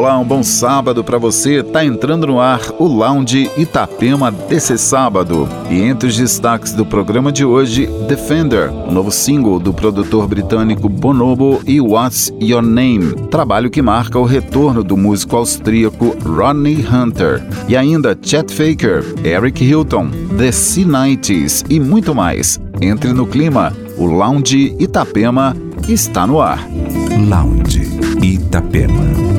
Olá, um bom sábado para você. Tá entrando no ar o Lounge Itapema desse sábado. E entre os destaques do programa de hoje, Defender, o novo single do produtor britânico Bonobo e What's Your Name, trabalho que marca o retorno do músico austríaco Rodney Hunter. E ainda Chet Faker, Eric Hilton, The C90s e muito mais. Entre no clima, o Lounge Itapema está no ar. Lounge Itapema.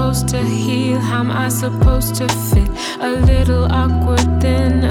supposed to heal? How am I supposed to fit? A little awkward then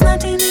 it like it's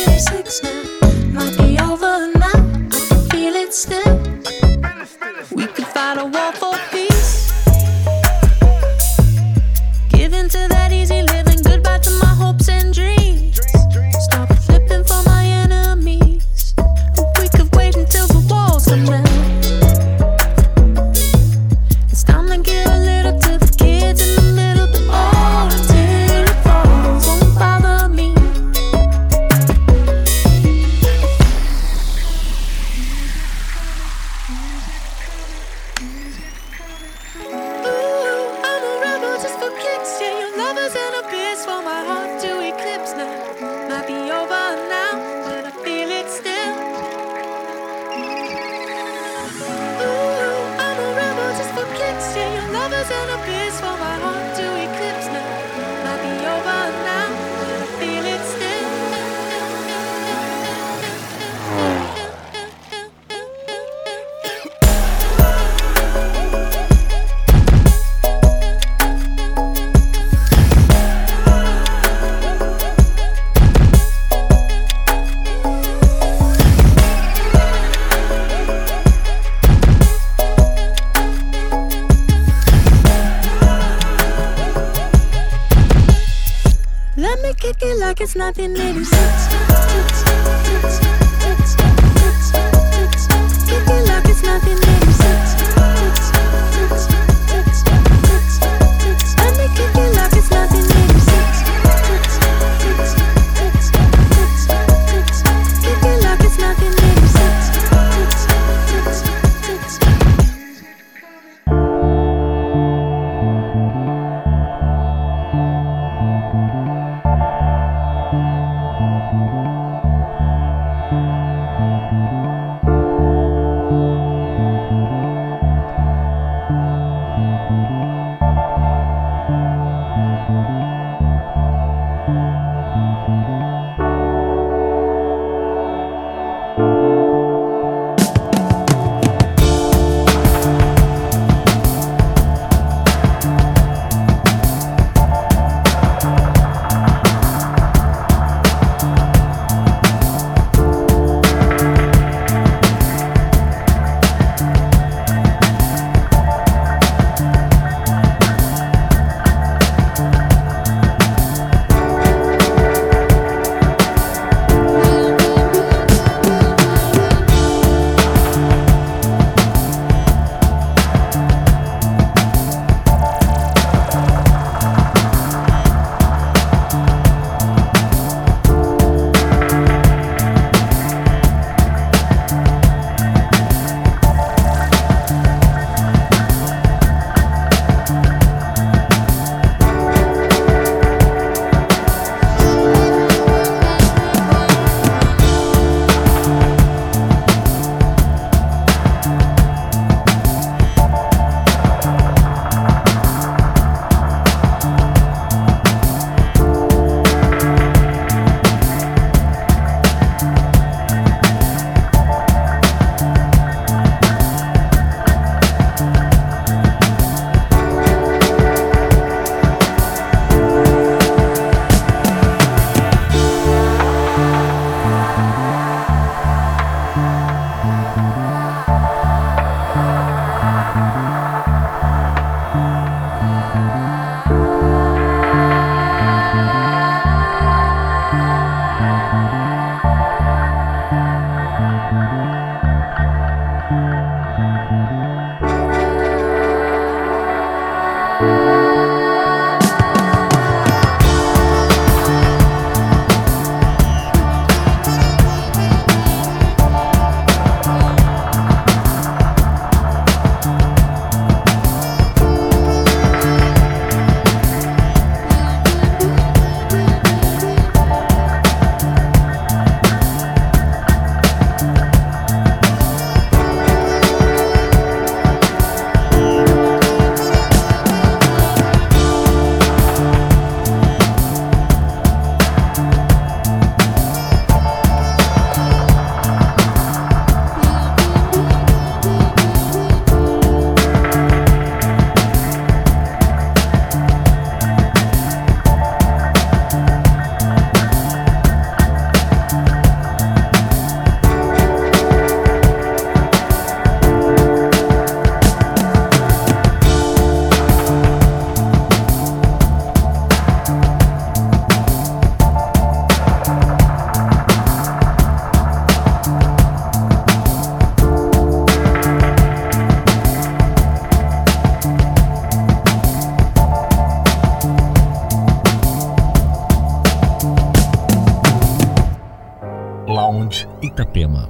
Itapema.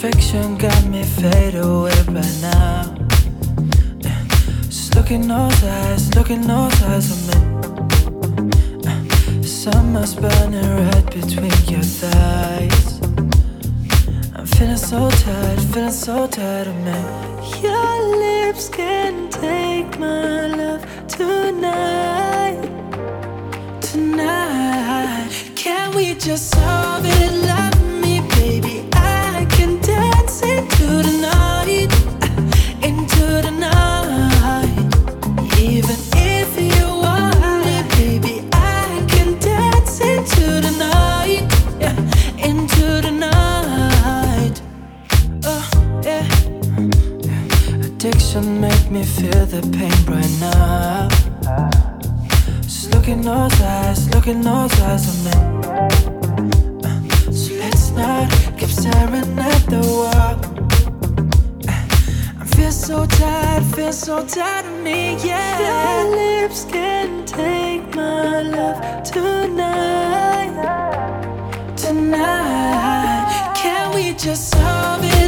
Fiction got me fade away by now. Just look in those eyes, look in those eyes of me. Summer's burning red between your thighs. Feeling so tired, feeling so tired of me. Your lips can take my love tonight, tonight. Can we just solve it? me feel the pain right now. Just look in those eyes, look in those eyes of me. Uh, so let's not keep staring at the wall. Uh, I feel so tired, feel so tired of me, yeah. Your lips can take my love tonight, tonight. Can we just solve it?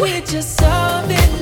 We just just it.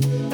Porque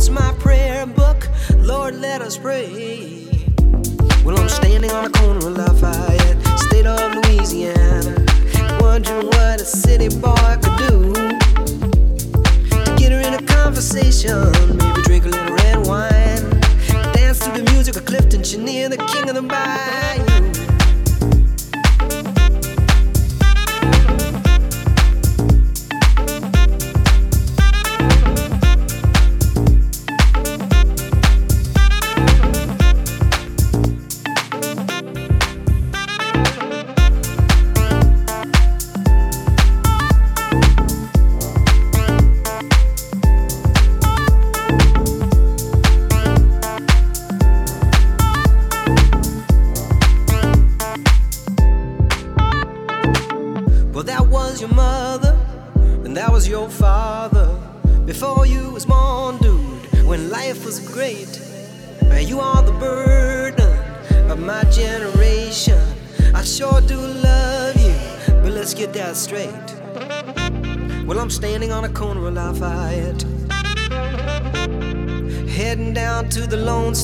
That's my prayer book. Lord, let us pray. Well, I'm standing on a corner of Lafayette, state of Louisiana. Wondering what a city boy could do. Get her in a conversation, maybe drink a little red wine. Dance to the music of Clifton Chenier, the king of the bayou.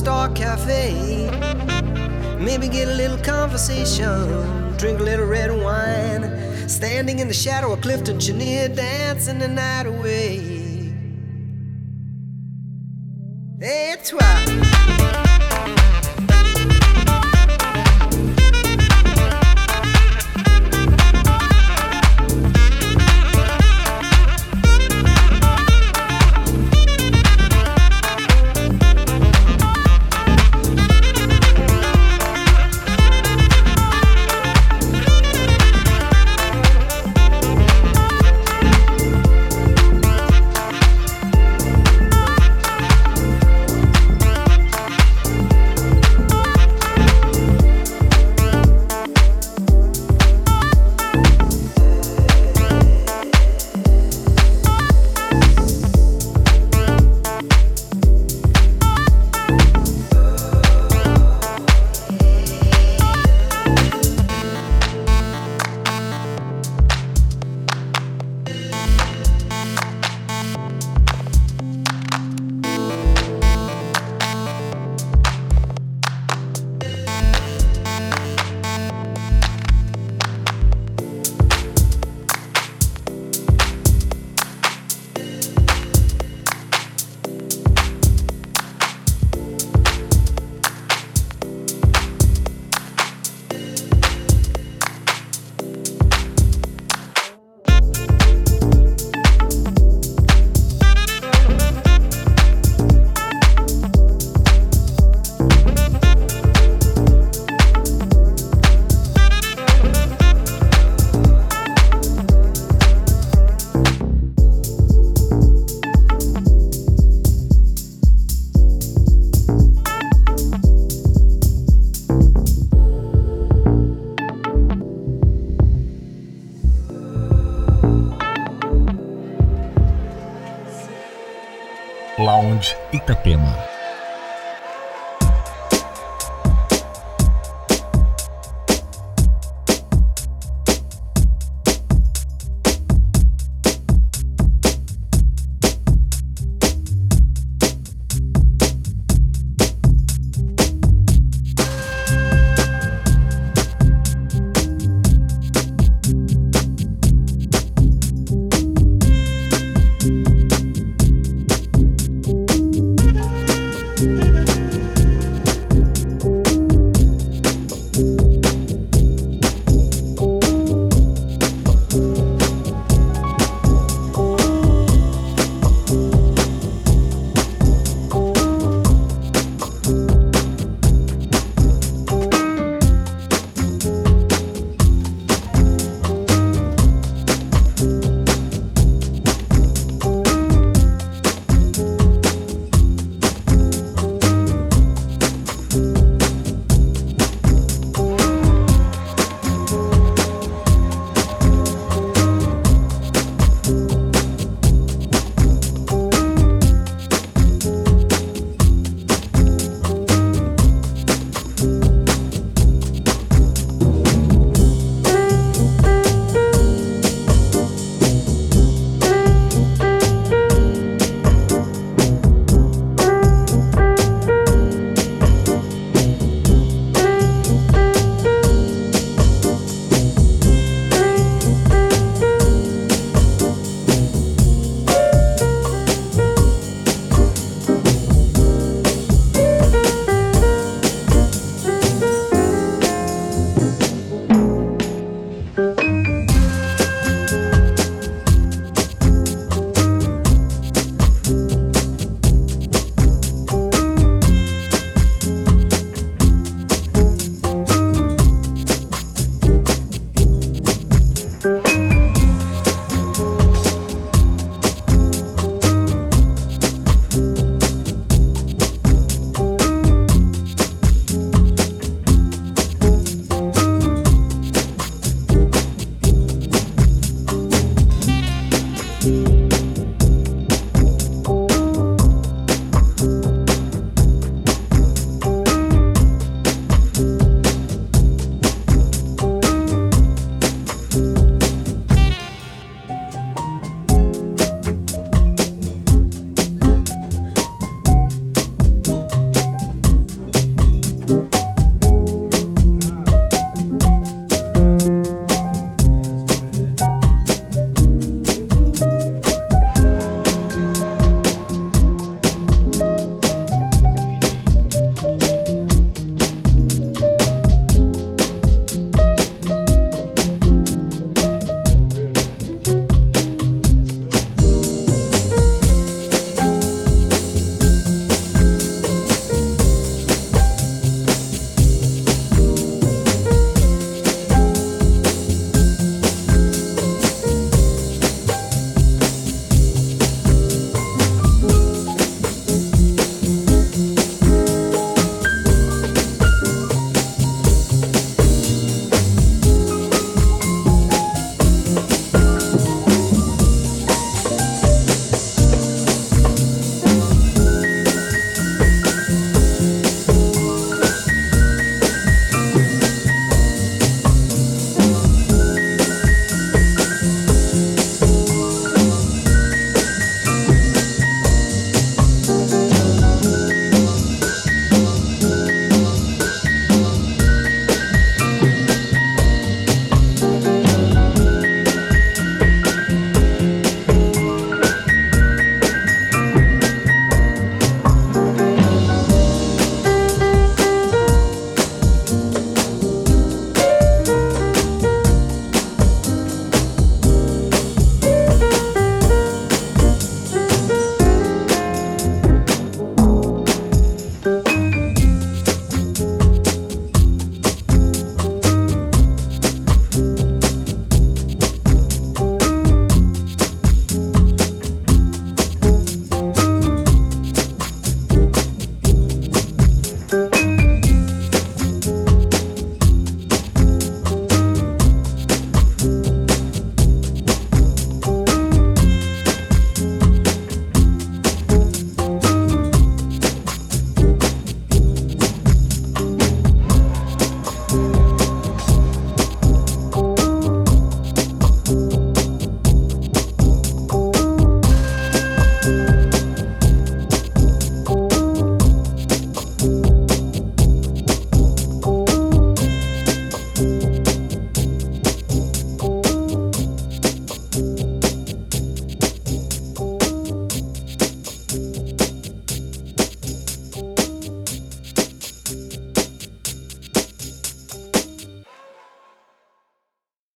star cafe. Maybe get a little conversation, drink a little red wine. Standing in the shadow of Clifton Chenier, dancing the night away.